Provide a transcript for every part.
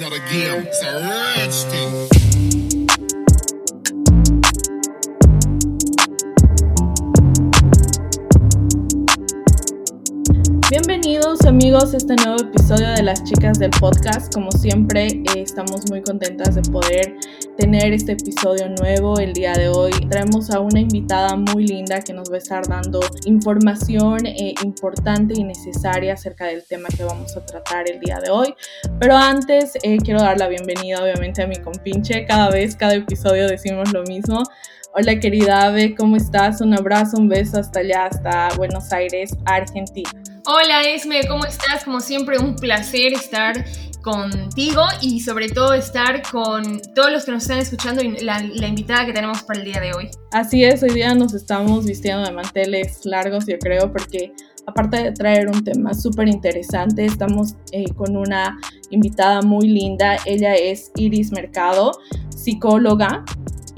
It's not a game, it's a rich thing. Amigos este nuevo episodio de las chicas del podcast. Como siempre, eh, estamos muy contentas de poder tener este episodio nuevo el día de hoy. Traemos a una invitada muy linda que nos va a estar dando información eh, importante y necesaria acerca del tema que vamos a tratar el día de hoy. Pero antes eh, quiero dar la bienvenida obviamente a mi compinche. Cada vez, cada episodio decimos lo mismo. Hola querida Ave, ¿cómo estás? Un abrazo, un beso hasta allá, hasta Buenos Aires, Argentina. Hola Esme, ¿cómo estás? Como siempre, un placer estar contigo y sobre todo estar con todos los que nos están escuchando y la, invitada que tenemos para el día de hoy. Así es, hoy día nos estamos vistiendo de manteles largos, yo creo, porque aparte de traer un tema súper interesante, estamos eh, con una invitada muy linda. Ella es Iris Mercado, psicóloga,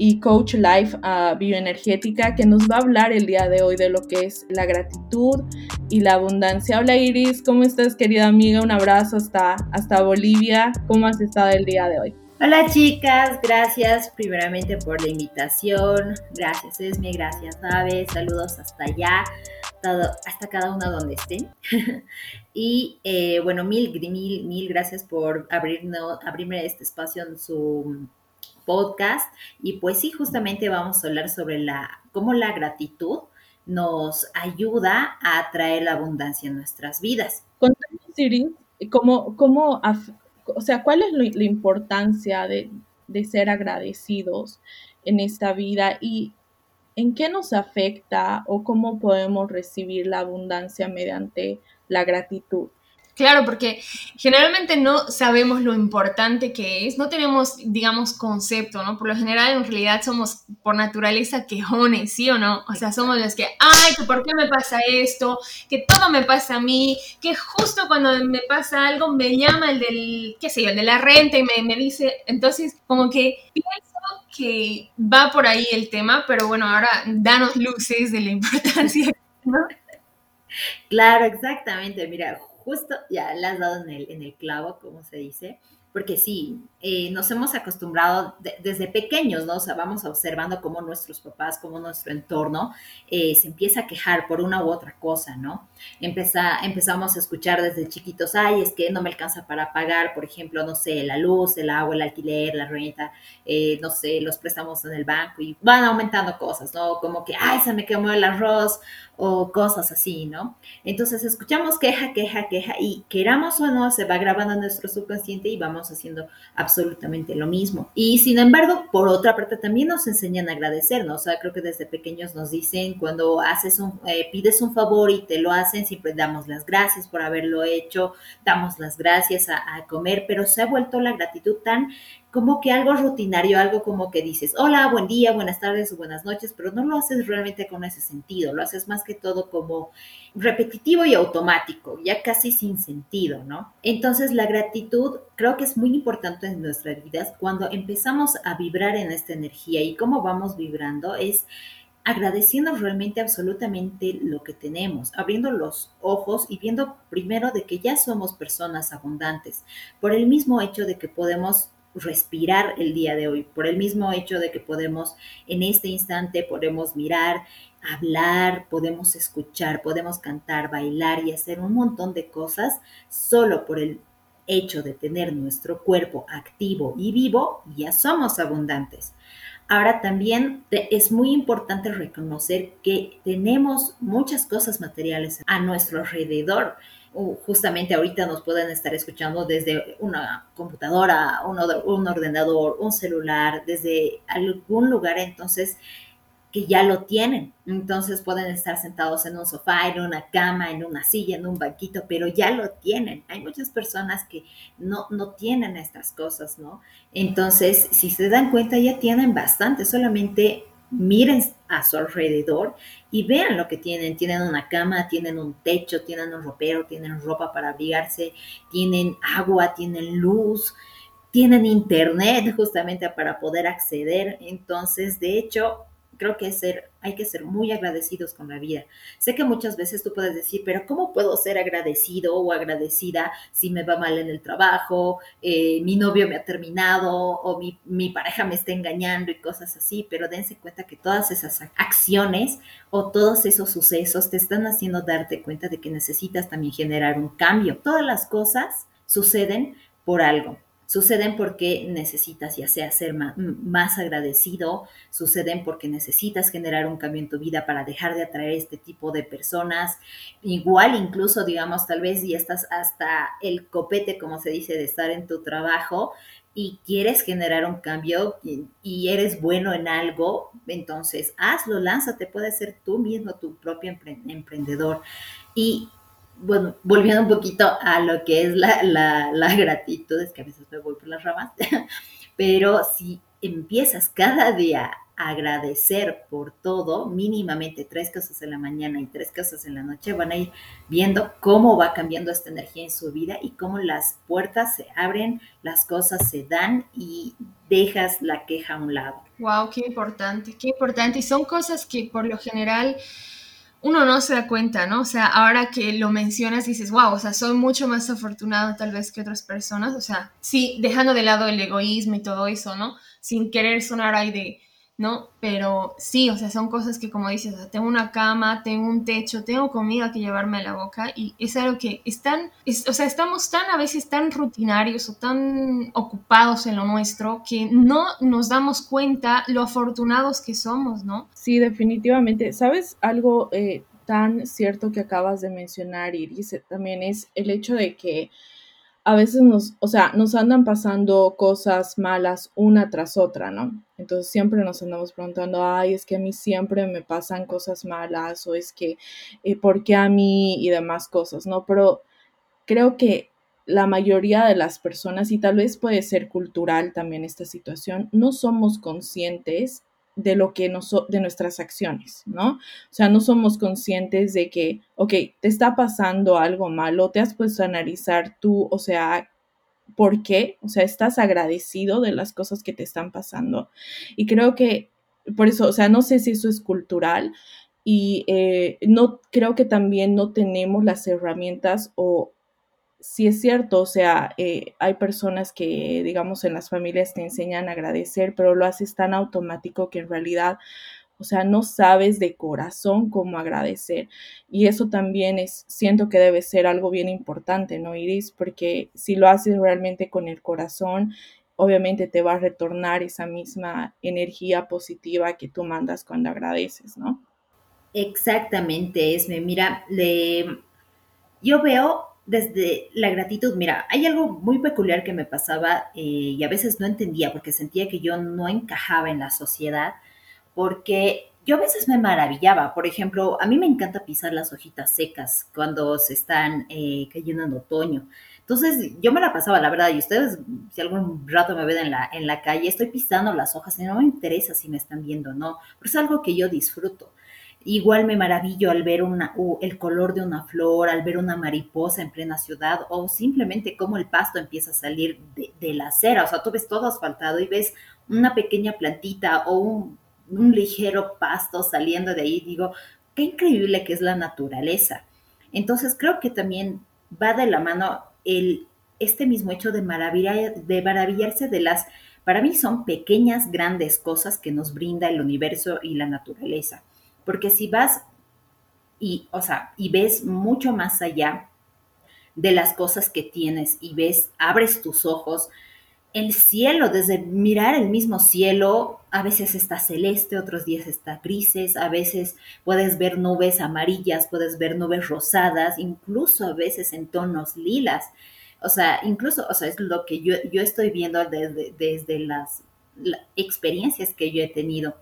y coach life bioenergética que nos va a hablar el día de hoy de lo que es la gratitud y la abundancia. Hola Iris, ¿cómo estás querida amiga? Un abrazo hasta, hasta Bolivia. ¿Cómo has estado el día de hoy? Hola chicas, gracias primeramente por la invitación. Gracias Esme, gracias Ave, saludos hasta allá, hasta cada una donde estén. y eh, bueno, mil, mil, mil gracias por abrirme este espacio en su podcast. Y pues sí, justamente vamos a hablar sobre la, cómo la gratitud nos ayuda a atraer la abundancia en nuestras vidas. Contanos, ¿cómo, cómo, o sea, cuál es la importancia de, de ser agradecidos en esta vida y en qué nos afecta o cómo podemos recibir la abundancia mediante la gratitud? Claro, porque generalmente no sabemos lo importante que es, no tenemos, digamos, concepto, ¿no? Por lo general, en realidad somos por naturaleza quejones, ¿sí o no? O sea, somos los que, ay, que por qué me pasa esto, que todo me pasa a mí, que justo cuando me pasa algo me llama el del, qué sé yo, el de la renta y me, me dice, entonces, como que pienso que va por ahí el tema, pero bueno, ahora danos luces de la importancia, ¿no? Claro, exactamente. Mira, justo ya le has dado en el, en el clavo, como se dice, porque sí, eh, nos hemos acostumbrado desde pequeños, ¿no? O sea, vamos observando cómo nuestros papás, cómo nuestro entorno eh, se empieza a quejar por una u otra cosa, ¿no? Empezamos a escuchar desde chiquitos, ay, es que no me alcanza para pagar, por ejemplo, no sé, la luz, el agua, el alquiler, la renta, eh, no sé, los préstamos en el banco y van aumentando cosas, ¿no? Como que, ay, se me quemó el arroz o cosas así, ¿no? Entonces escuchamos queja, queja, queja y queramos o no, se va grabando nuestro subconsciente y vamos haciendo absolutamente lo mismo. Y sin embargo, por otra parte, también nos enseñan a agradecer, ¿no? O sea, creo que desde pequeños nos dicen cuando haces un, eh, pides un favor y te lo hacen, siempre damos las gracias por haberlo hecho, damos las gracias a, a comer, pero se ha vuelto la gratitud tan como que algo rutinario, algo como que dices, hola, buen día, buenas tardes o buenas noches, pero no lo haces realmente con ese sentido, lo haces más que todo como repetitivo y automático, ya casi sin sentido, ¿no? Entonces la gratitud creo que es muy importante en nuestras vidas cuando empezamos a vibrar en esta energía y cómo vamos vibrando es agradeciendo realmente absolutamente lo que tenemos, abriendo los ojos y viendo primero de que ya somos personas abundantes, por el mismo hecho de que podemos respirar el día de hoy, por el mismo hecho de que podemos en este instante, podemos mirar, hablar, podemos escuchar, podemos cantar, bailar y hacer un montón de cosas solo por el hecho de tener nuestro cuerpo activo y vivo, ya somos abundantes. Ahora también es muy importante reconocer que tenemos muchas cosas materiales a nuestro alrededor justamente ahorita nos pueden estar escuchando desde una computadora, un, un ordenador, un celular, desde algún lugar, entonces que ya lo tienen. Entonces pueden estar sentados en un sofá, en una cama, en una silla, en un banquito, pero ya lo tienen. Hay muchas personas que no, no tienen estas cosas, ¿no? Entonces, si se dan cuenta, ya tienen bastante, solamente miren a su alrededor y vean lo que tienen. Tienen una cama, tienen un techo, tienen un ropero, tienen ropa para abrigarse, tienen agua, tienen luz, tienen internet justamente para poder acceder. Entonces, de hecho, creo que ser, hay que ser muy agradecidos con la vida. Sé que muchas veces tú puedes decir, pero ¿cómo puedo ser agradecido o agradecida si me va mal en el trabajo, eh, mi novio me ha terminado o mi, mi pareja me está engañando y cosas así? Pero dense cuenta que todas esas acciones o todos esos sucesos te están haciendo darte cuenta de que necesitas también generar un cambio. Todas las cosas suceden por algo suceden porque necesitas ya sea ser más, agradecido, suceden porque necesitas generar un cambio en tu vida para dejar de atraer este tipo de personas. Igual incluso, digamos, tal vez ya estás hasta el copete, como se dice, de estar en tu trabajo y quieres generar un cambio y, eres bueno en algo, entonces hazlo, lánzate, puedes ser tú mismo tu propio emprendedor. Y bueno, volviendo un poquito a lo que es la, la, gratitud, es que a veces me voy por las ramas, pero si empiezas cada día a agradecer por todo, mínimamente tres cosas en la mañana y tres cosas en la noche, van a ir viendo cómo va cambiando esta energía en su vida y cómo las puertas se abren, las cosas se dan y dejas la queja a un lado. Wow, qué importante, qué importante. Y son cosas que por lo general uno no se da cuenta, ¿no? O sea, ahora que lo mencionas dices, wow, o sea, soy mucho más afortunado tal vez que otras personas, o sea, sí, dejando de lado el egoísmo y todo eso, ¿no? Sin querer sonar ahí de, ¿no? Pero sí, o sea, son cosas que como dices, tengo una cama, tengo un techo, tengo comida que llevarme a la boca y es algo que están, o sea, estamos tan a veces tan rutinarios o tan ocupados en lo nuestro que no nos damos cuenta lo afortunados que somos, ¿no? Sí, definitivamente. ¿Sabes algo eh, tan cierto que acabas de mencionar, Iris? También es el hecho de que a veces nos, o sea, nos andan pasando cosas malas una tras otra, ¿no? Entonces siempre nos andamos preguntando, ay, es que a mí siempre me pasan cosas malas o es que, eh, ¿por qué a mí? y demás cosas, ¿no? Pero creo que la mayoría de las personas, y tal vez puede ser cultural también esta situación, no somos conscientes de lo que nos, de nuestras acciones, ¿no? O sea, no somos conscientes de que, ok, te está pasando algo malo, te has puesto a analizar tú, o sea, ¿por qué? O sea, estás agradecido de las cosas que te están pasando. Y creo que, por eso, o sea, no sé si eso es cultural y eh, no creo que también no tenemos las herramientas o sí es cierto, o sea, eh, hay personas que, digamos, en las familias te enseñan a agradecer, pero lo haces tan automático que en realidad, o sea, no sabes de corazón cómo agradecer. Y eso también es, siento que debe ser algo bien importante, ¿no, Iris? Porque si lo haces realmente con el corazón, obviamente te va a retornar esa misma energía positiva que tú mandas cuando agradeces, ¿no? Exactamente, Esme. Mira, le, yo veo desde la gratitud, mira, hay algo muy peculiar que me pasaba eh, y a veces no entendía porque sentía que yo no encajaba en la sociedad, porque yo a veces me maravillaba, por ejemplo, a mí me encanta pisar las hojitas secas cuando se están eh, cayendo en otoño. Entonces yo me la pasaba, la verdad, y ustedes, si algún rato me ven en la, en la calle, estoy pisando las hojas y no me interesa si me están viendo o no, pero es algo que yo disfruto. Igual me maravillo al ver una, el color de una flor, al ver una mariposa en plena ciudad o simplemente cómo el pasto empieza a salir de, la acera. O sea, tú ves todo asfaltado y ves una pequeña plantita o un, un ligero pasto saliendo de ahí. Digo, qué increíble que es la naturaleza. Entonces creo que también va de la mano el, este mismo hecho de, de maravillarse de las, para mí son pequeñas, grandes cosas que nos brinda el universo y la naturaleza. Porque si vas y, o sea, y ves mucho más allá de las cosas que tienes y ves, abres tus ojos, el cielo, desde mirar el mismo cielo, a veces está celeste, otros días está grises, a veces puedes ver nubes amarillas, puedes ver nubes rosadas, incluso a veces en tonos lilas. O sea, incluso, o sea, es lo que yo, yo estoy viendo desde, desde las experiencias que yo he tenido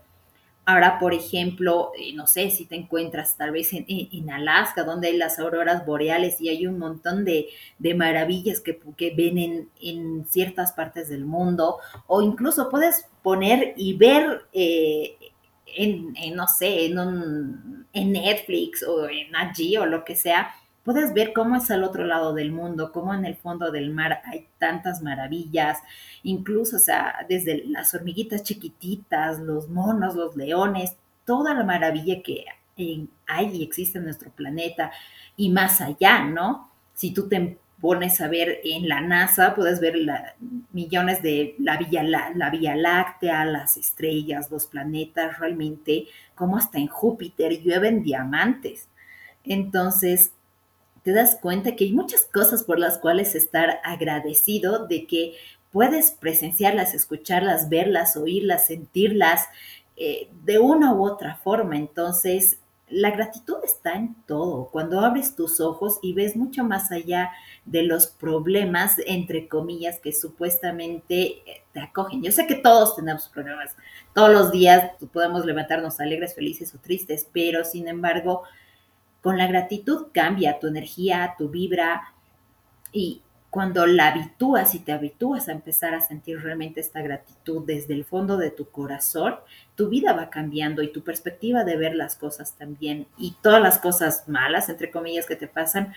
Ahora, por ejemplo, eh, no sé si te encuentras tal vez en, Alaska, donde hay las auroras boreales y hay un montón de, maravillas que, que ven en, ciertas partes del mundo, o incluso puedes poner y ver eh, en, no sé, en, en Netflix o en allí o lo que sea, puedes ver cómo es al otro lado del mundo, cómo en el fondo del mar hay tantas maravillas, incluso, o sea, desde las hormiguitas chiquititas, los monos, los leones, toda la maravilla que hay y existe en nuestro planeta y más allá, ¿no? Si tú te pones a ver en la NASA, puedes ver millones de la vía, la, vía Láctea, las estrellas, los planetas, realmente, como hasta en Júpiter llueven diamantes. Entonces, te das cuenta que hay muchas cosas por las cuales estar agradecido de que puedes presenciarlas, escucharlas, verlas, oírlas, sentirlas eh, de una u otra forma. Entonces, la gratitud está en todo. Cuando abres tus ojos y ves mucho más allá de los problemas, entre comillas, que supuestamente eh, te acogen. Yo sé que todos tenemos problemas. Todos los días podemos levantarnos alegres, felices o tristes, pero sin embargo, con la gratitud cambia tu energía, tu vibra y cuando la habitúas y te habitúas a empezar a sentir realmente esta gratitud desde el fondo de tu corazón, tu vida va cambiando y tu perspectiva de ver las cosas también y todas las cosas malas, entre comillas, que te pasan,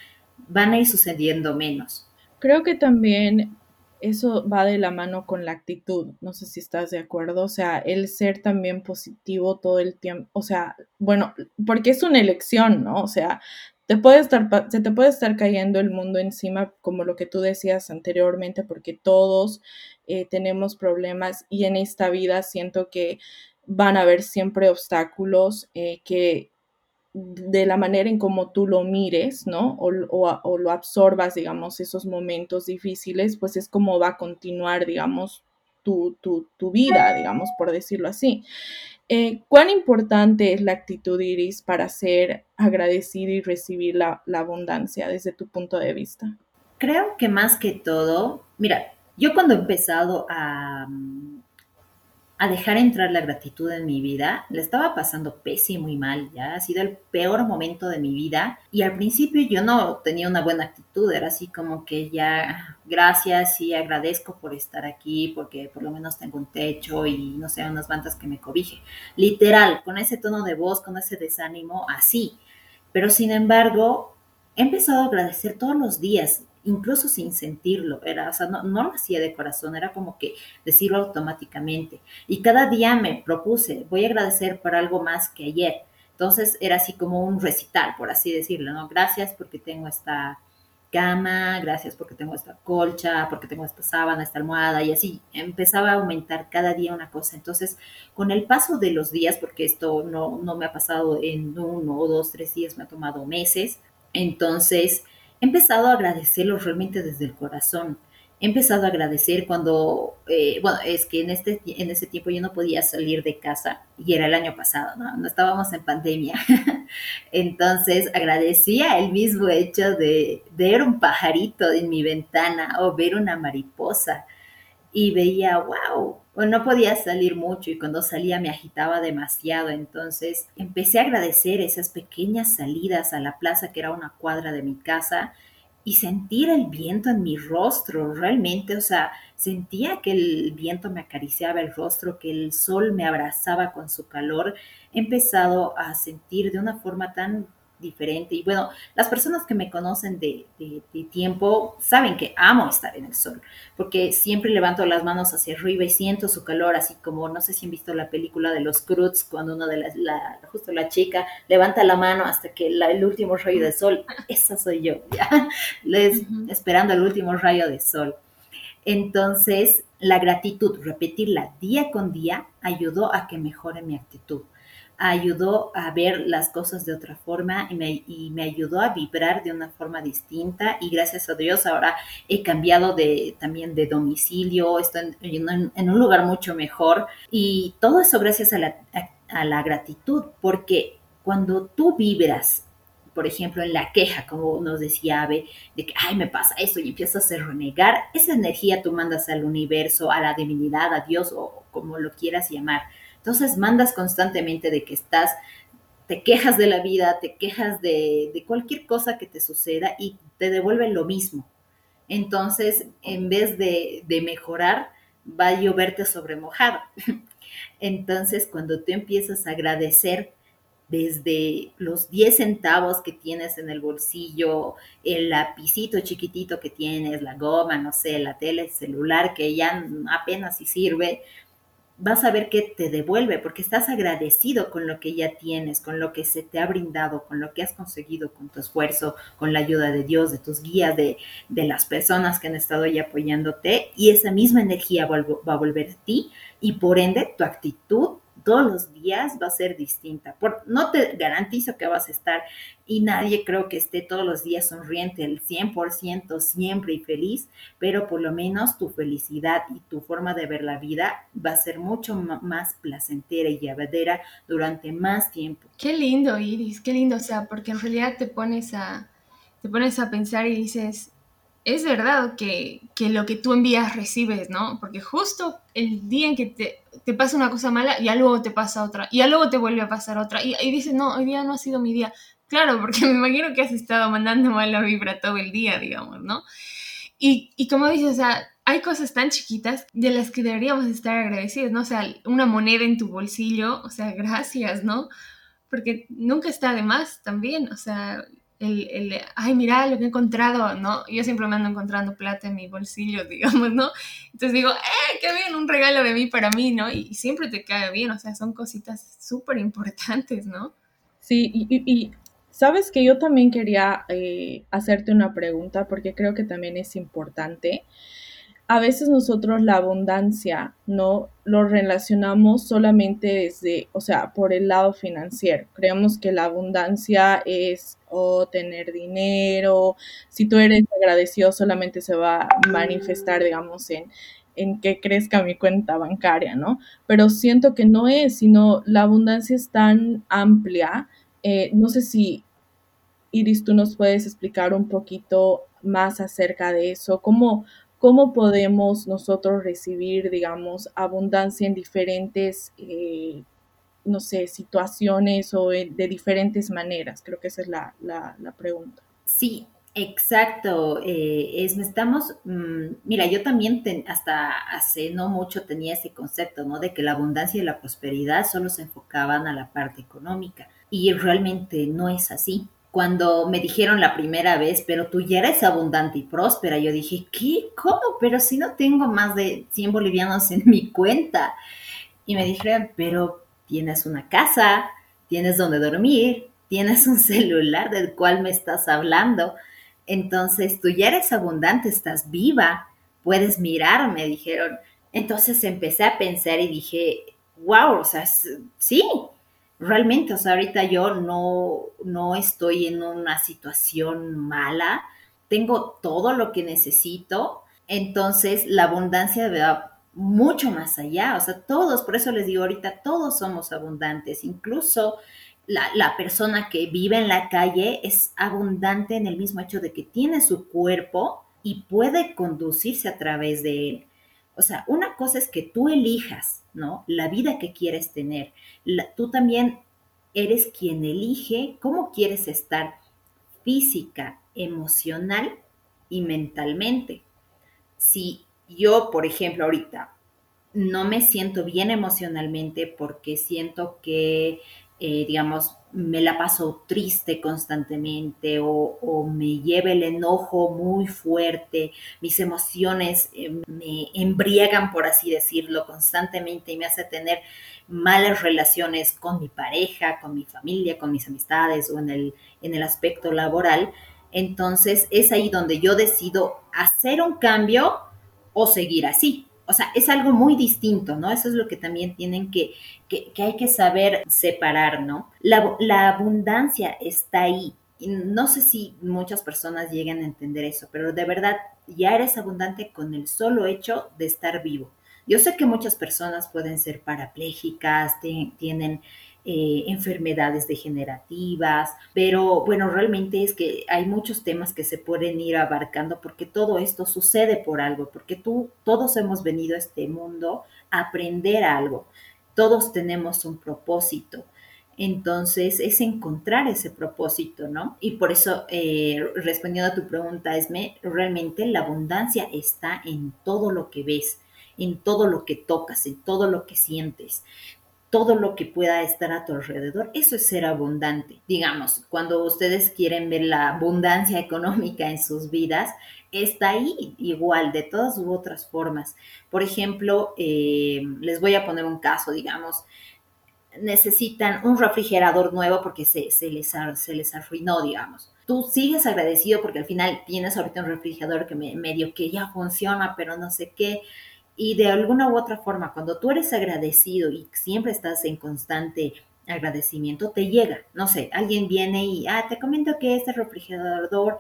van a ir sucediendo menos. Creo que también eso va de la mano con la actitud, no sé si estás de acuerdo, o sea, el ser también positivo todo el tiempo, o sea, bueno, porque es una elección, ¿no? O sea, te puede estar, se te puede estar cayendo el mundo encima, como lo que tú decías anteriormente, porque todos eh, tenemos problemas y en esta vida siento que van a haber siempre obstáculos eh, que de la manera en cómo tú lo mires, ¿no? O, o, lo absorbas, digamos, esos momentos difíciles, pues es como va a continuar, digamos, tu, tu, tu vida, digamos, por decirlo así. Eh, ¿Cuán importante es la actitud, Iris, para ser agradecida y recibir la, abundancia desde tu punto de vista? Creo que más que todo, mira, yo cuando he empezado a, a dejar entrar la gratitud en mi vida, le estaba pasando pésimo y mal, ya ha sido el peor momento de mi vida y al principio yo no tenía una buena actitud, era así como que ya gracias y agradezco por estar aquí porque por lo menos tengo un techo y no sé, unas bandas que me cobije. Literal, con ese tono de voz, con ese desánimo, así. Pero sin embargo, he empezado a agradecer todos los días incluso sin sentirlo, era, o sea, no, no, lo hacía de corazón, era como que decirlo automáticamente. Y cada día me propuse, voy a agradecer por algo más que ayer. Entonces era así como un recital, por así decirlo, ¿no? Gracias porque tengo esta cama, gracias porque tengo esta colcha, porque tengo esta sábana, esta almohada y así empezaba a aumentar cada día una cosa. Entonces, con el paso de los días, porque esto no, no me ha pasado en uno o dos, tres días, me ha tomado meses, entonces he empezado a agradecerlo realmente desde el corazón. He empezado a agradecer cuando, eh, bueno, es que en, este, en ese tiempo yo no podía salir de casa y era el año pasado, ¿no? No estábamos en pandemia. Entonces agradecía el mismo hecho de, de ver un pajarito en mi ventana o ver una mariposa y veía, wow, no podía salir mucho y cuando salía me agitaba demasiado. Entonces empecé a agradecer esas pequeñas salidas a la plaza que era una cuadra de mi casa y sentir el viento en mi rostro, realmente, o sea, sentía que el viento me acariciaba el rostro, que el sol me abrazaba con su calor. He empezado a sentir de una forma tan diferente. Y bueno, las personas que me conocen de, tiempo saben que amo estar en el sol, porque siempre levanto las manos hacia arriba y siento su calor, así como, no sé si han visto la película de los Cruz, cuando uno de las, la, justo la chica levanta la mano hasta que el último rayo de sol, esa soy yo, ¿ya? Les, esperando el último rayo de sol. Entonces, la gratitud, repetirla día con día, ayudó a que mejore mi actitud ayudó a ver las cosas de otra forma y me, ayudó a vibrar de una forma distinta y gracias a Dios ahora he cambiado de, también de domicilio, estoy en, un lugar mucho mejor y todo eso gracias a la, a la gratitud porque cuando tú vibras por ejemplo, en la queja, como nos decía Ave, de que, ay, me pasa eso y empiezas a renegar, esa energía tú mandas al universo, a la divinidad, a Dios o como lo quieras llamar. Entonces mandas constantemente de que estás, te quejas de la vida, te quejas de, cualquier cosa que te suceda y te devuelven lo mismo. Entonces, en vez de, de mejorar, va a lloverte sobre mojado. Entonces, cuando tú empiezas a agradecer desde los 10 centavos que tienes en el bolsillo, el lapicito chiquitito que tienes, la goma, no sé, la tele, el celular que ya apenas si sirve, vas a ver que te devuelve porque estás agradecido con lo que ya tienes, con lo que se te ha brindado, con lo que has conseguido, con tu esfuerzo, con la ayuda de Dios, de tus guías, de, de las personas que han estado ahí apoyándote y esa misma energía va a volver a ti y por ende tu actitud todos los días va a ser distinta. Por, no te garantizo que vas a estar y nadie creo que esté todos los días sonriente el 100% siempre y feliz, pero por lo menos tu felicidad y tu forma de ver la vida va a ser mucho más placentera y llevadera durante más tiempo. Qué lindo, Iris, qué lindo, o sea, porque en realidad te pones a te pones a pensar y dices, es verdad que, lo que tú envías recibes, ¿no? Porque justo el día en que te, pasa una cosa mala, ya luego te pasa otra, y ya luego te vuelve a pasar otra, y, dices, no, hoy día no ha sido mi día. Claro, porque me imagino que has estado mandando mala vibra todo el día, digamos, ¿no? Y, y como dices, o sea, hay cosas tan chiquitas de las que deberíamos estar agradecidos, ¿no? O sea, una moneda en tu bolsillo, o sea, gracias, ¿no? Porque nunca está de más también, o sea, el, el, ay, mira lo que he encontrado, ¿no? Yo siempre me ando encontrando plata en mi bolsillo, digamos, ¿no? Entonces digo, ¡eh, qué bien! Un regalo de mí para mí, ¿no? Y, siempre te cae bien, o sea, son cositas súper importantes, ¿no? Sí, y, sabes que yo también quería eh, hacerte una pregunta porque creo que también es importante a veces nosotros la abundancia no lo relacionamos solamente desde, o sea, por el lado financiero. Creemos que la abundancia es o tener dinero, si tú eres agradecido solamente se va a manifestar, digamos, en, en que crezca mi cuenta bancaria, ¿no? Pero siento que no es, sino la abundancia es tan amplia. Eh, no sé si, Iris, tú nos puedes explicar un poquito más acerca de eso, cómo cómo podemos nosotros recibir, digamos, abundancia en diferentes, eh, no sé, situaciones o de diferentes maneras. Creo que esa es la, pregunta. Sí, Exacto, eh, es, estamos, mm, mira, yo también hasta hace no mucho tenía ese concepto, ¿no? De que la abundancia y la prosperidad solo se enfocaban a la parte económica y realmente no es así cuando me dijeron la primera vez, pero tú ya eres abundante y próspera, yo dije, ¿qué? ¿Cómo? Pero si no tengo más de 100 bolivianos en mi cuenta. Y me dijeron, pero tienes una casa, tienes donde dormir, tienes un celular del cual me estás hablando. Entonces tú ya eres abundante, estás viva, puedes mirar, me dijeron. Entonces empecé a pensar y dije, wow, o sea, sí, realmente, o sea, ahorita yo no, no estoy en una situación mala, tengo todo lo que necesito, entonces la abundancia va mucho más allá, o sea, todos, por eso les digo ahorita, todos somos abundantes, incluso la, la, persona que vive en la calle es abundante en el mismo hecho de que tiene su cuerpo y puede conducirse a través de él. O sea, una cosa es que tú elijas, ¿no? La vida que quieres tener. tú también eres quien elige cómo quieres estar física, emocional y mentalmente. Si yo, por ejemplo, ahorita no me siento bien emocionalmente porque siento que eh, digamos, me la paso triste constantemente o, me lleva el enojo muy fuerte, mis emociones eh, me embriagan, por así decirlo, constantemente y me hace tener malas relaciones con mi pareja, con mi familia, con mis amistades o en el, en el aspecto laboral. Entonces es ahí donde yo decido hacer un cambio o seguir así o sea, es algo muy distinto, ¿no? Eso es lo que también tienen que, que, hay que saber separar, ¿no? La, la abundancia está ahí. Y no sé si muchas personas lleguen a entender eso, pero de verdad ya eres abundante con el solo hecho de estar vivo. Yo sé que muchas personas pueden ser parapléjicas, tienen eh, enfermedades degenerativas, pero bueno, realmente es que hay muchos temas que se pueden ir abarcando porque todo esto sucede por algo, porque tú, todos hemos venido a este mundo a aprender algo, todos tenemos un propósito. Entonces es encontrar ese propósito, ¿no? Y por eso, eh, respondiendo a tu pregunta, Esme, realmente la abundancia está en todo lo que ves, en todo lo que tocas, en todo lo que sientes todo lo que pueda estar a tu alrededor. Eso es ser abundante. Digamos, cuando ustedes quieren ver la abundancia económica en sus vidas, está ahí igual, de todas u otras formas. Por ejemplo, eh, les voy a poner un caso, digamos, necesitan un refrigerador nuevo porque se, les, se les arruinó, digamos. Tú sigues agradecido porque al final tienes ahorita un refrigerador que medio que ya funciona, pero no sé qué y de alguna u otra forma, cuando tú eres agradecido y siempre estás en constante agradecimiento, te llega, no sé, alguien viene y, ah, te comento que este refrigerador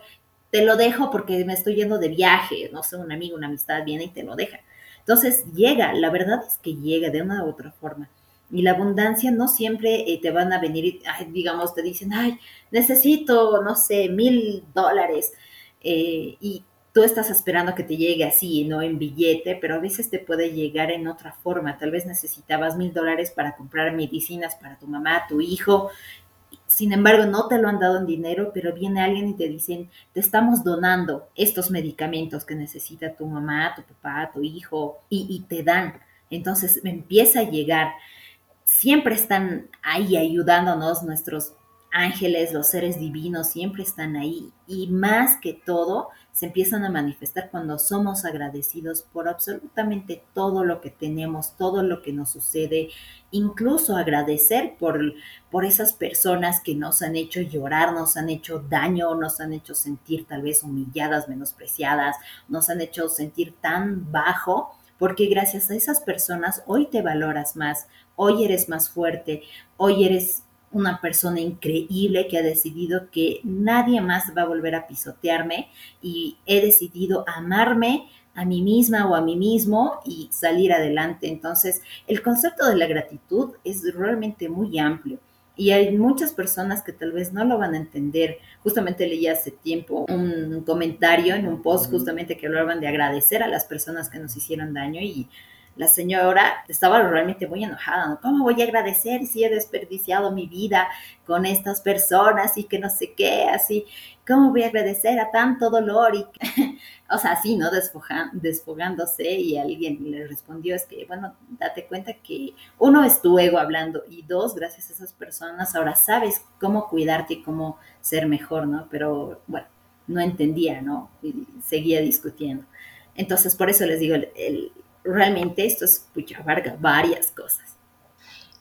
te lo dejo porque me estoy yendo de viaje, no sé, un amigo, una amistad viene y te lo deja. Entonces llega, la verdad es que llega de una u otra forma. Y la abundancia no siempre eh, te van a venir, digamos, te dicen, ay, necesito, no sé, mil dólares. Eh, y tú estás esperando que te llegue así, no en billete, pero a veces te puede llegar en otra forma. Tal vez necesitabas mil dólares para comprar medicinas para tu mamá, tu hijo. Sin embargo, no te lo han dado en dinero, pero viene alguien y te dicen, te estamos donando estos medicamentos que necesita tu mamá, tu papá, tu hijo, y, y te dan. Entonces empieza a llegar. Siempre están ahí ayudándonos nuestros ángeles, los seres divinos siempre están ahí y más que todo se empiezan a manifestar cuando somos agradecidos por absolutamente todo lo que tenemos, todo lo que nos sucede, incluso agradecer por, por esas personas que nos han hecho llorar, nos han hecho daño, nos han hecho sentir tal vez humilladas, menospreciadas, nos han hecho sentir tan bajo porque gracias a esas personas hoy te valoras más, hoy eres más fuerte, hoy eres una persona increíble que ha decidido que nadie más va a volver a pisotearme y he decidido amarme a mí misma o a mí mismo y salir adelante. Entonces, el concepto de la gratitud es realmente muy amplio. Y hay muchas personas que tal vez no lo van a entender. Justamente leí hace tiempo un comentario en un post justamente que hablaban de agradecer a las personas que nos hicieron daño y la señora estaba realmente muy enojada, ¿no? ¿Cómo voy a agradecer si he desperdiciado mi vida con estas personas y que no sé qué, así? ¿Cómo voy a agradecer a tanto dolor? Y, o sea, así, ¿no? desfogándose y alguien le respondió, es que, bueno, date cuenta que uno es tu ego hablando y dos, gracias a esas personas, ahora sabes cómo cuidarte y cómo ser mejor, ¿no? Pero, bueno, no entendía, ¿no? Y seguía discutiendo. Entonces, por eso les digo, el realmente esto es, pucha, abarca varias cosas.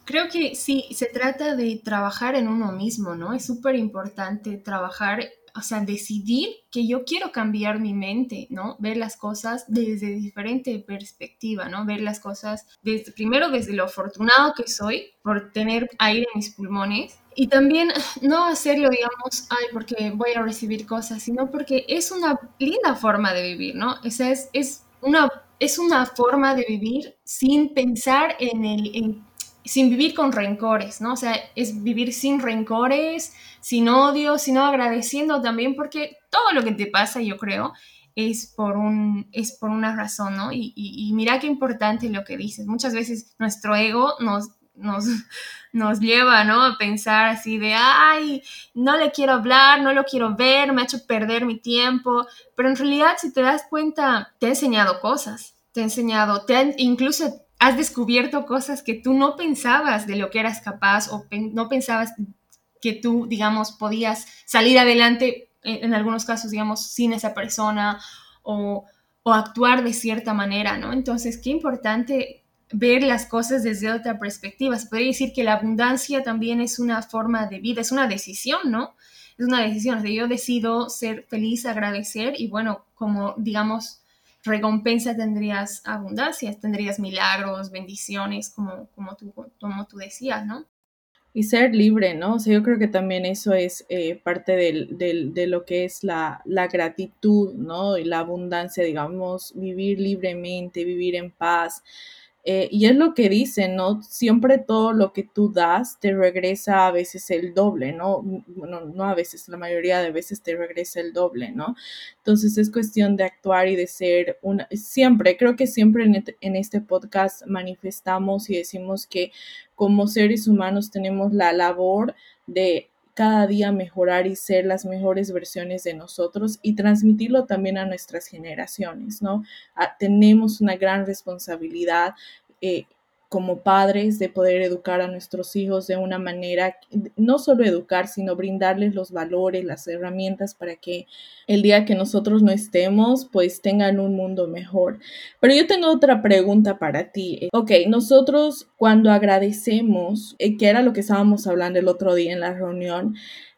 Creo que sí, se trata de trabajar en uno mismo, ¿no? Es súper importante trabajar, o sea, decidir que yo quiero cambiar mi mente, ¿no? Ver las cosas desde diferente perspectiva, ¿no? Ver las cosas desde, primero desde lo afortunado que soy por tener aire en mis pulmones y también no hacerlo, digamos, ay, porque voy a recibir cosas, sino porque es una linda forma de vivir, ¿no? Esa es, es una es una forma de vivir sin pensar en el, sin vivir con rencores, ¿no? O sea, es vivir sin rencores, sin odio, sino agradeciendo también porque todo lo que te pasa, yo creo, es por, un, es por una razón, ¿no? Y, y, mira qué importante lo que dices. Muchas veces nuestro ego nos, nos, nos lleva, ¿no? A pensar así de, ay, no le quiero hablar, no lo quiero ver, me ha hecho perder mi tiempo. Pero en realidad, si te das cuenta, te ha enseñado cosas, te ha enseñado, te incluso has descubierto cosas que tú no pensabas de lo que eras capaz o no pensabas que tú, digamos, podías salir adelante, en, en algunos casos, digamos, sin esa persona o, o actuar de cierta manera, ¿no? Entonces, qué importante ver las cosas desde otra perspectiva. Se podría decir que la abundancia también es una forma de vida, es una decisión, ¿no? Es una decisión. yo decido ser feliz, agradecer y bueno, como digamos, recompensa tendrías abundancia, tendrías milagros, bendiciones, como, como, tú, como tú decías, ¿no? Y ser libre, ¿no? O sea, yo creo que también eso es eh, parte de lo que es la, la gratitud, ¿no? Y la abundancia, digamos, vivir libremente, vivir en paz. Eh, y es lo que dicen, ¿no? Siempre todo lo que tú das te regresa a veces el doble, ¿no? Bueno, no a veces, la mayoría de veces te regresa el doble, ¿no? Entonces es cuestión de actuar y de ser una, siempre, creo que siempre en, en este podcast manifestamos y decimos que como seres humanos tenemos la labor de cada día mejorar y ser las mejores versiones de nosotros y transmitirlo también a nuestras generaciones, ¿no? Ah, tenemos una gran responsabilidad. Eh, como padres de poder educar a nuestros hijos de una manera, no solo educar, sino brindarles los valores, las herramientas para que el día que nosotros no estemos, pues tengan un mundo mejor. Pero yo tengo otra pregunta para ti. Ok, nosotros cuando agradecemos, eh, que era lo que estábamos hablando el otro día en la reunión,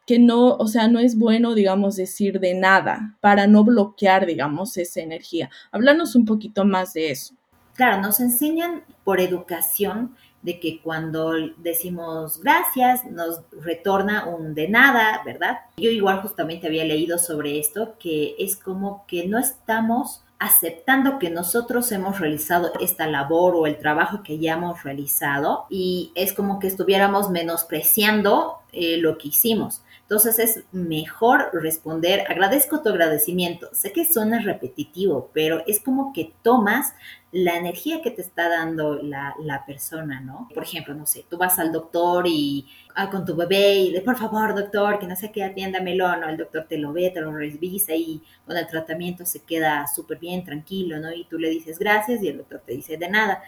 que no, o sea, no es bueno, digamos, decir de nada para no bloquear, digamos, esa energía. Háblanos un poquito más de eso. Claro, nos enseñan por educación de que cuando decimos gracias nos retorna un de nada, ¿verdad? Yo igual justamente había leído sobre esto, que es como que no estamos aceptando que nosotros hemos realizado esta labor o el trabajo que ya hemos realizado y es como que estuviéramos menospreciando eh, lo que hicimos. Entonces es mejor responder, agradezco tu agradecimiento. Sé que suena repetitivo, pero es como que tomas la energía que te está dando la, persona, ¿no? Por ejemplo, no sé, tú vas al doctor y con tu bebé y le, por favor, doctor, que no sé qué, atiéndamelo, ¿no? El doctor te lo ve, te lo revisa y con el tratamiento se queda súper bien, tranquilo, ¿no? Y tú le dices gracias y el doctor te dice de nada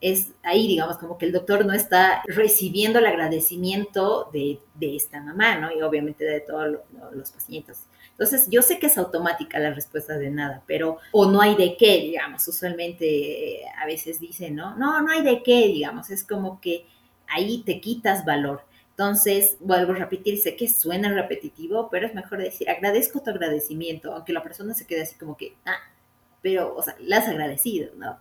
es ahí, digamos, como que el doctor no está recibiendo el agradecimiento de, esta mamá, ¿no? Y obviamente de todos los pacientes. Entonces, yo sé que es automática la respuesta de nada, pero, o no hay de qué, digamos, usualmente a veces dicen, ¿no? No, no hay de qué, digamos, es como que ahí te quitas valor. Entonces, vuelvo a repetir, sé que suena repetitivo, pero es mejor decir, agradezco tu agradecimiento, aunque la persona se quede así como que, ah, pero, o sea, la has agradecido, ¿no?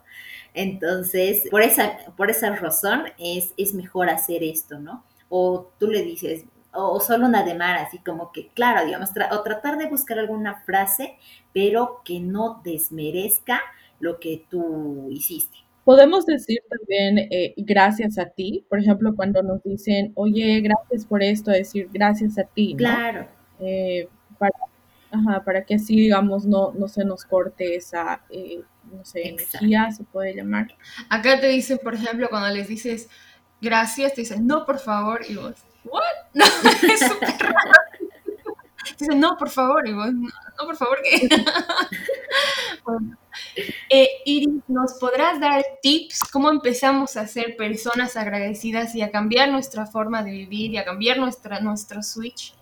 Entonces, por esa, por esa razón es, es mejor hacer esto, ¿no? O tú le dices, o solo una mar, así como que, claro, digamos, o tratar de buscar alguna frase, pero que no desmerezca lo que tú hiciste. Podemos decir también eh, gracias a ti, por ejemplo, cuando nos dicen, oye, gracias por esto, decir gracias a ti. ¿no? Claro. Eh, para, ajá, para que así, digamos, no, no se nos corte esa eh, no sé, energía, se puede llamar. Acá te dicen, por ejemplo, cuando les dices gracias, te dicen no, por favor, y vos, ¿what? No, es súper raro. Dicen no, por favor, y vos, no, por favor, ¿qué? bueno. Eh, Iris, ¿nos podrás dar tips cómo empezamos a ser personas agradecidas y a cambiar nuestra forma de vivir y a cambiar nuestra, nuestro switch?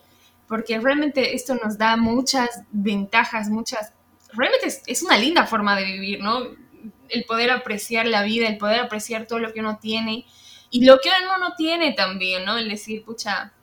Porque realmente esto nos da muchas ventajas, muchas realmente es, una linda forma de vivir, ¿no? El poder apreciar la vida, el poder apreciar todo lo que uno tiene y lo que uno no tiene también, ¿no? El decir, pucha,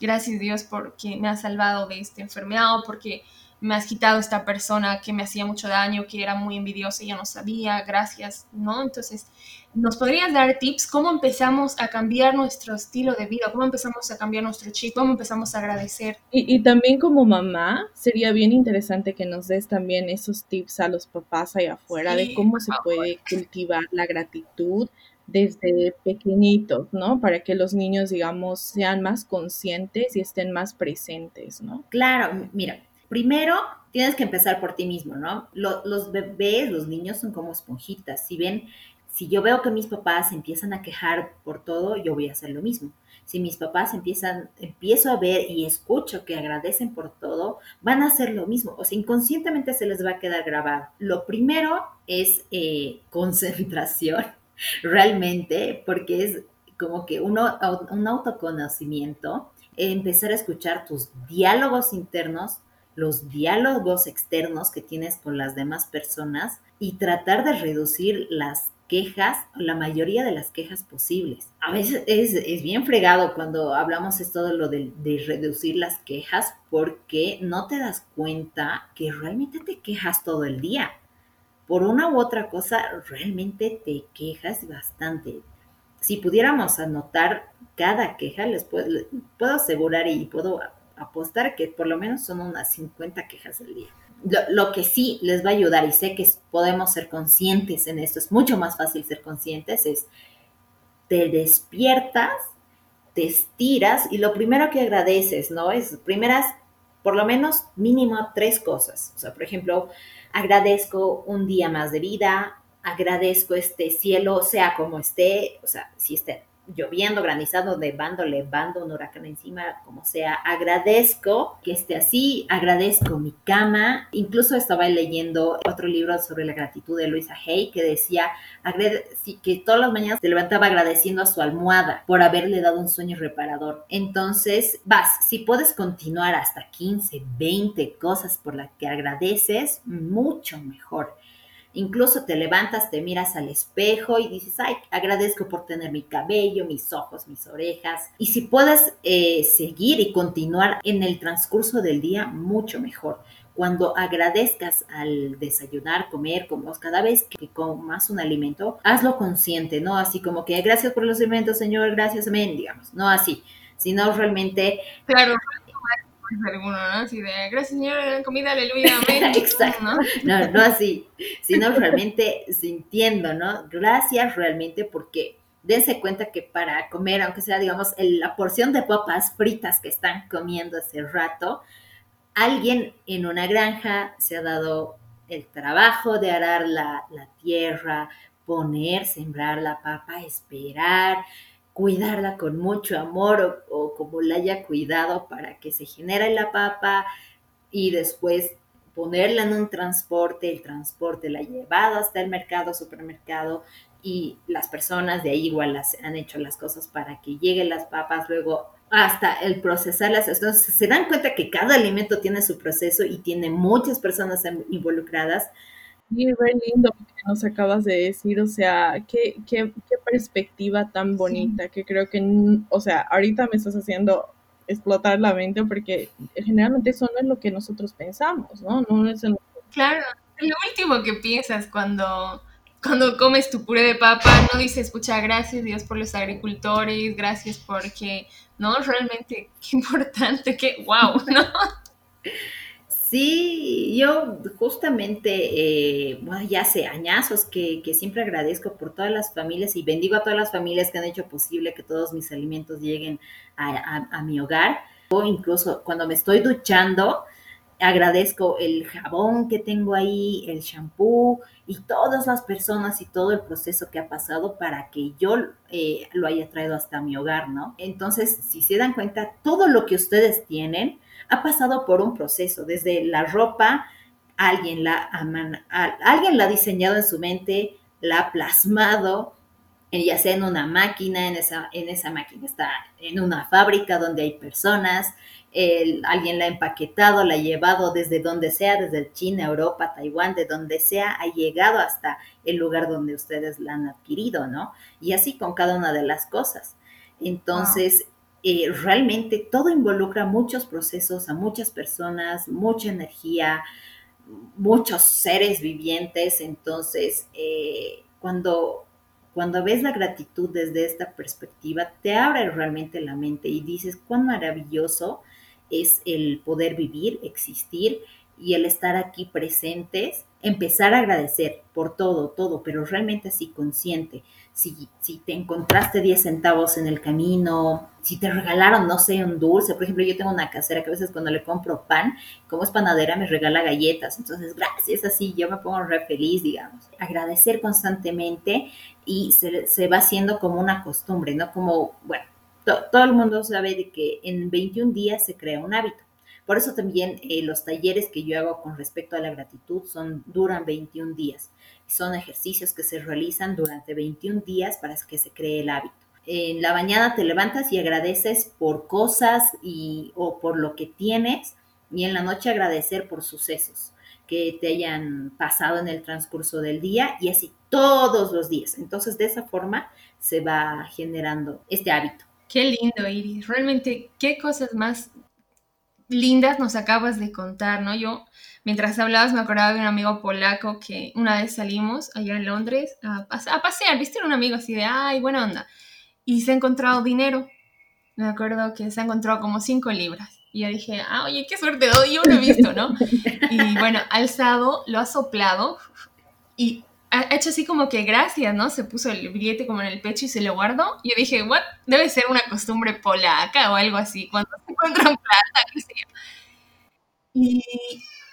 gracias Dios porque me ha salvado de esta enfermedad o porque me has quitado esta persona que me hacía mucho daño, que era muy envidiosa y yo no sabía, gracias, ¿no? Entonces, ¿nos podrías dar tips cómo empezamos a cambiar nuestro estilo de vida? ¿Cómo empezamos a cambiar nuestro chip? ¿Cómo empezamos a agradecer? Y, también como mamá, sería bien interesante que nos des también esos tips a los papás allá afuera de cómo se puede cultivar la gratitud desde pequeñitos, ¿no? Para que los niños, digamos, sean más conscientes y estén más presentes, ¿no? Claro, mira, Primero, tienes que empezar por ti mismo, ¿no? los bebés, los niños son como esponjitas. Si ven, si yo veo que mis papás empiezan a quejar por todo, yo voy a hacer lo mismo. Si mis papás empiezan, empiezo a ver y escucho que agradecen por todo, van a hacer lo mismo. O sea, inconscientemente se les va a quedar grabado. Lo primero es eh, concentración, realmente, porque es como que uno, un autoconocimiento, empezar a escuchar tus diálogos internos los diálogos externos que tienes con las demás personas y tratar de reducir las quejas, la mayoría de las quejas posibles. A veces es, bien fregado cuando hablamos esto de lo de, de, reducir las quejas porque no te das cuenta que realmente te quejas todo el día. Por una u otra cosa, realmente te quejas bastante. Si pudiéramos anotar cada queja, les puedo, les puedo asegurar y puedo apostar que por lo menos son unas 50 quejas al día. Lo, que sí les va a ayudar, y sé que podemos ser conscientes en esto, es mucho más fácil ser conscientes, es te despiertas, te estiras y lo primero que agradeces, ¿no? Es primeras, por lo menos mínimo tres cosas. O sea, por ejemplo, agradezco un día más de vida, agradezco este cielo, sea como esté, o sea, si esté lloviendo, granizado, nevando, levando un huracán encima, como sea, agradezco que esté así, agradezco mi cama. Incluso estaba leyendo otro libro sobre la gratitud de Luisa Hay que decía que todas las mañanas se levantaba agradeciendo a su almohada por haberle dado un sueño reparador. Entonces, vas, si puedes continuar hasta 15, 20 cosas por las que agradeces, mucho mejor. Incluso te levantas, te miras al espejo y dices, ay, agradezco por tener mi cabello, mis ojos, mis orejas. Y si puedes eh, seguir y continuar en el transcurso del día, mucho mejor. Cuando agradezcas al desayunar, comer, como cada vez que comas un alimento, hazlo consciente, no así como que gracias por los alimentos, Señor, gracias, amén, digamos, no así, sino realmente claro alguno, ¿no? Así de, gracias señor, comida, aleluya, amén. Exacto. ¿no? ¿no? No, así, sino realmente sintiendo, ¿no? Gracias realmente porque dense cuenta que para comer, aunque sea, digamos, la porción de papas fritas que están comiendo hace rato, alguien en una granja se ha dado el trabajo de arar la, la tierra, poner, sembrar la papa, esperar, cuidarla con mucho amor o, como la haya cuidado para que se genere la papa y después ponerla en un transporte, el transporte la ha llevado hasta el mercado, supermercado y las personas de ahí igual las, han hecho las cosas para que lleguen las papas, luego hasta el procesarlas. Entonces se dan cuenta que cada alimento tiene su proceso y tiene muchas personas involucradas Sí, re lindo lo que nos acabas de decir, o sea, qué, qué, qué perspectiva tan bonita, que creo que, o sea, ahorita me estás haciendo explotar la mente porque generalmente eso no es lo que nosotros pensamos, ¿no? No es Claro, lo último que piensas cuando, cuando comes tu puré de papa, no dices, escucha, gracias Dios por los agricultores, gracias porque, no, realmente, qué importante, qué wow, ¿no? Sí, yo justamente, eh, ya hace añazos que, que, siempre agradezco por todas las familias y bendigo a todas las familias que han hecho posible que todos mis alimentos lleguen a, a mi hogar. O incluso cuando me estoy duchando, agradezco el jabón que tengo ahí, el shampoo y todas las personas y todo el proceso que ha pasado para que yo eh, lo haya traído hasta mi hogar, ¿no? Entonces, si se dan cuenta, todo lo que ustedes tienen ha pasado por un proceso, desde la ropa, alguien la, alguien la ha diseñado en su mente, la ha plasmado, eh, ya sea en una máquina, en esa, en esa máquina está en una fábrica donde hay personas, alguien la ha empaquetado, la ha llevado desde donde sea, desde China, Europa, Taiwán, de donde sea, ha llegado hasta el lugar donde ustedes la han adquirido, ¿no? Y así con cada una de las cosas. Entonces, eh, realmente todo involucra muchos procesos, a muchas personas, mucha energía, muchos seres vivientes. Entonces, eh, cuando, cuando ves la gratitud desde esta perspectiva, te abre realmente la mente y dices, cuán maravilloso es el poder vivir, existir y el estar aquí presentes, empezar a agradecer por todo, todo, pero realmente así consciente. Si, si te encontraste 10 centavos en el camino, si te regalaron, no sé, un dulce. Por ejemplo, yo tengo una casera que a veces cuando le compro pan, como es panadera, me regala galletas. Entonces, gracias, así yo me pongo re feliz, digamos. Agradecer constantemente y se, se va haciendo como una costumbre, ¿no? Como, bueno, todo el mundo sabe de que en 21 días se crea un hábito. Por eso también eh, los talleres que yo hago con respecto a la gratitud son, duran 21 días. Son ejercicios que se realizan durante 21 días para que se cree el hábito. En la mañana te levantas y agradeces por cosas y, o por lo que tienes y en la noche agradecer por sucesos que te hayan pasado en el transcurso del día y así todos los días. Entonces de esa forma se va generando este hábito. Qué lindo, Iris. Realmente, qué cosas más lindas nos acabas de contar, ¿no? Yo, mientras hablabas, me acordaba de un amigo polaco que una vez salimos allá en Londres a, pasear, ¿viste? Era un amigo así de, ay, buena onda. Y se ha encontrado dinero. Me acuerdo que se ha encontrado como cinco libras. Y yo dije, ah, oye, qué suerte, yo lo he visto, ¿no? Y bueno, alzado, lo ha soplado y ha hecho así como que gracias, ¿no? Se puso el billete como en el pecho y se lo guardó. Y yo dije, what? Debe ser una costumbre polaca o algo así, cuando se encuentran plata, qué sé yo. Y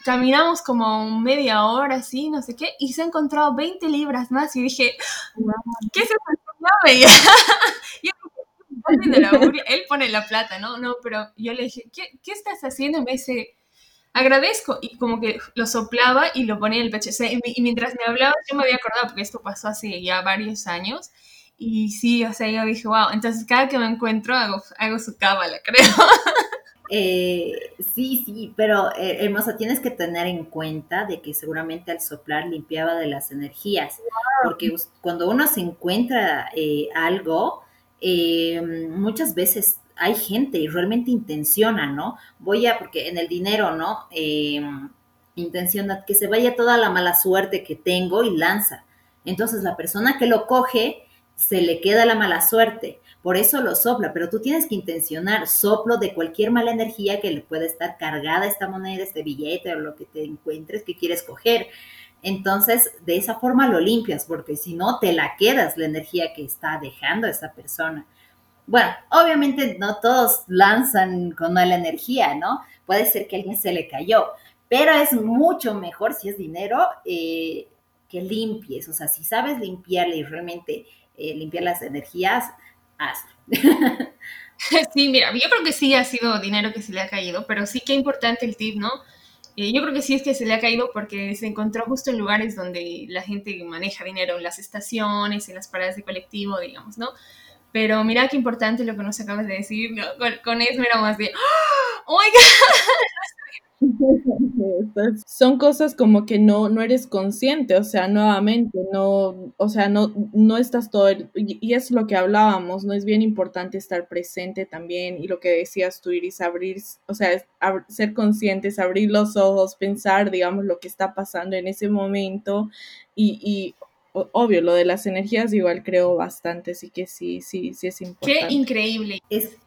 caminamos como media hora así, no sé qué, y se ha encontrado 20 libras más. Y dije, ¿qué es llave? y él pone la plata, ¿no? No, pero yo le dije, ¿qué, qué estás haciendo? me dice, agradezco. Y como que lo soplaba y lo ponía en el pecho. y mientras me hablaba, yo me había acordado, porque esto pasó hace ya varios años. Y sí, o sea, yo dije, wow, entonces cada que me encuentro hago, hago su cábala, creo. Eh, sí, sí, pero eh, hermosa, tienes que tener en cuenta de que seguramente al soplar limpiaba de las energías, porque cuando uno se encuentra eh, algo, muchas veces hay gente y realmente intenciona, ¿no? Voy a, porque en el dinero, ¿no? intenciona que se vaya toda la mala suerte que tengo y lanza. Entonces la persona que lo coge se le queda la mala suerte. Por eso lo sopla, pero tú tienes que intencionar soplo de cualquier mala energía que le pueda estar cargada esta moneda, este billete o lo que te encuentres que quieres coger. Entonces, de esa forma lo limpias, porque si no, te la quedas la energía que está dejando esa persona. Bueno, obviamente no todos lanzan con mala energía, ¿no? Puede ser que alguien se le cayó, pero es mucho mejor si es dinero eh, que limpies. O sea, si sabes limpiarle y realmente eh, limpiar las energías, hazlo. Sí, mira, yo creo que sí ha sido dinero que se le ha caído, pero sí que importante el tip, ¿no? Eh, yo creo que sí es que se le ha caído porque se encontró justo en lugares donde la gente maneja dinero, en las estaciones, en las paradas de colectivo, digamos, ¿no? Pero mira qué importante lo que nos acabas de decir, con, con eso era más de, ¡Oh, my God! Son cosas como que no, no eres consciente, o sea, nuevamente, no, o sea, no, no estás todo, y, es lo que hablábamos, no es bien importante estar presente también, y lo que decías tú, Iris, abrir, o sea, ser conscientes, abrir los ojos, pensar, digamos, lo que está pasando en ese momento, y, y obvio, lo de las energías igual creo bastante, así que sí, sí, sí es importante. Qué increíble. Es,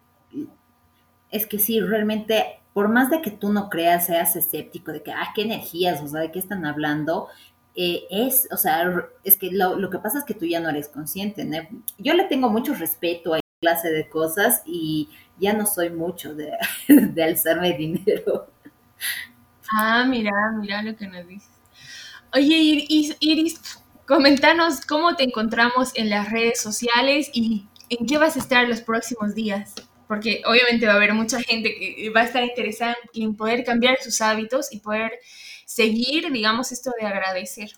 es que sí, realmente por más de que tú no creas, seas escéptico de que, ah, qué energías, o sea, de qué están hablando, eh, es, o sea, es que lo, que pasa es que tú ya no eres consciente. ¿no? Yo le tengo mucho respeto a esa clase de cosas y ya no soy mucho de, de alzarme dinero. Ah, mira, mira lo que nos dices. Oye, Iris, Iris, comentanos cómo te encontramos en las redes sociales y en qué vas a estar los próximos días porque obviamente va a haber mucha gente que va a estar interesada en poder cambiar sus hábitos y poder seguir, digamos, esto de agradecer.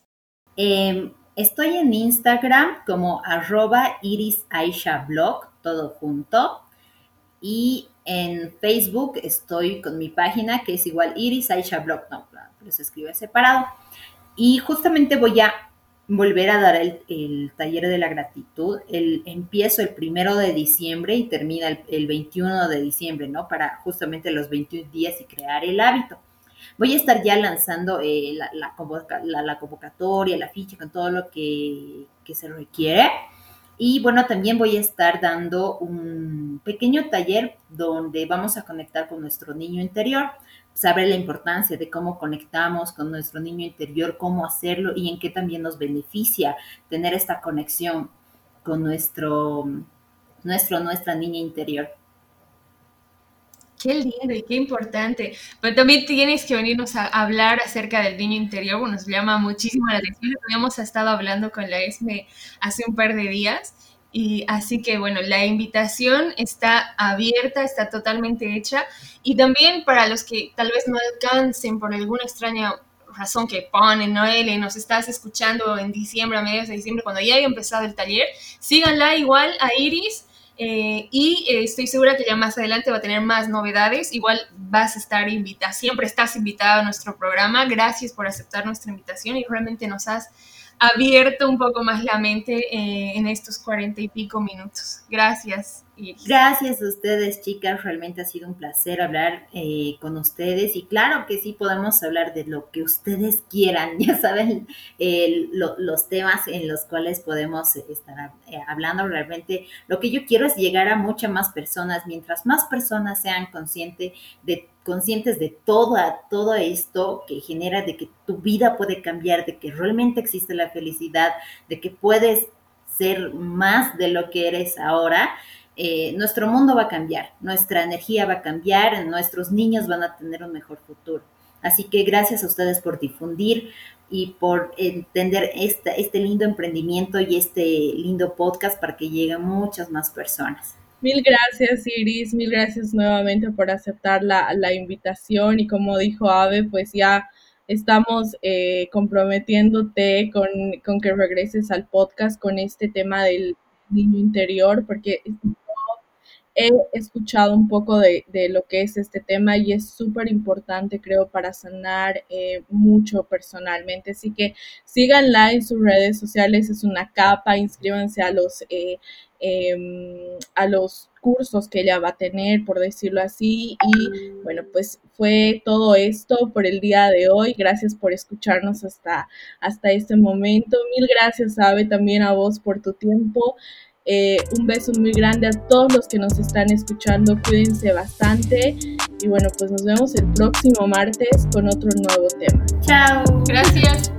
Em, estoy en Instagram como arroba irisaishablog, todo junto. Y en Facebook estoy con mi página que es igual Iris Blog, no, pero se escribe separado. Y justamente voy a volver a dar el, taller de la gratitud. El, empiezo el primero de diciembre y termina el, 21 de diciembre, ¿no? Para justamente los 21 días y crear el hábito. Voy a estar ya lanzando eh, la, la, convocatoria, la ficha, con todo lo que, que se requiere. Y bueno, también voy a estar dando un pequeño taller donde vamos a conectar con nuestro niño interior saber la importancia de cómo conectamos con nuestro niño interior, cómo hacerlo y en qué también nos beneficia tener esta conexión con nuestro, nuestro nuestra niña interior. Qué lindo y qué importante. Pero también tienes que venirnos a hablar acerca del niño interior, nos llama muchísimo la atención. Habíamos estado hablando con la ESME hace un par de días y así que bueno, la invitación está abierta, está totalmente hecha. Y también para los que tal vez no alcancen por alguna extraña razón que ponen, Noel, nos estás escuchando en diciembre, a mediados de diciembre, cuando ya haya empezado el taller, síganla igual a Iris. Eh, y eh, estoy segura que ya más adelante va a tener más novedades. Igual vas a estar invitada, siempre estás invitada a nuestro programa. Gracias por aceptar nuestra invitación y realmente nos has abierto un poco más la mente eh, en estos cuarenta y pico minutos. Gracias. Gracias a ustedes, chicas. Realmente ha sido un placer hablar eh, con ustedes. Y claro que sí podemos hablar de lo que ustedes quieran. Ya saben los temas en los cuales podemos estar eh, hablando. Realmente lo que yo quiero es llegar a muchas más personas. Mientras más personas sean conscientes de conscientes de todo, todo esto que genera de que tu vida puede cambiar, de que realmente existe la felicidad, de que puedes ser más de lo que eres ahora, eh, nuestro mundo va a cambiar, nuestra energía va a cambiar, nuestros niños van a tener un mejor futuro. Así que gracias a ustedes por difundir y por entender este, este lindo emprendimiento y este lindo podcast para que lleguen muchas más personas. Mil gracias, Iris. Mil gracias nuevamente por aceptar la, la invitación. Y como dijo Ave, pues ya estamos eh, comprometiéndote con, con, que regreses al podcast con este tema del niño interior, porque he escuchado un poco de, de, lo que es este tema y es súper importante, creo, para sanar eh, mucho personalmente. Así que síganla en sus redes sociales, es una capa, inscríbanse a los, eh, eh, a los cursos que ella va a tener, por decirlo así. Y bueno, pues fue todo esto por el día de hoy. Gracias por escucharnos hasta, hasta este momento. Mil gracias, Abe, también a vos por tu tiempo. Eh, un beso muy grande a todos los que nos están escuchando. Cuídense bastante. Y bueno, pues nos vemos el próximo martes con otro nuevo tema. Chao. Gracias.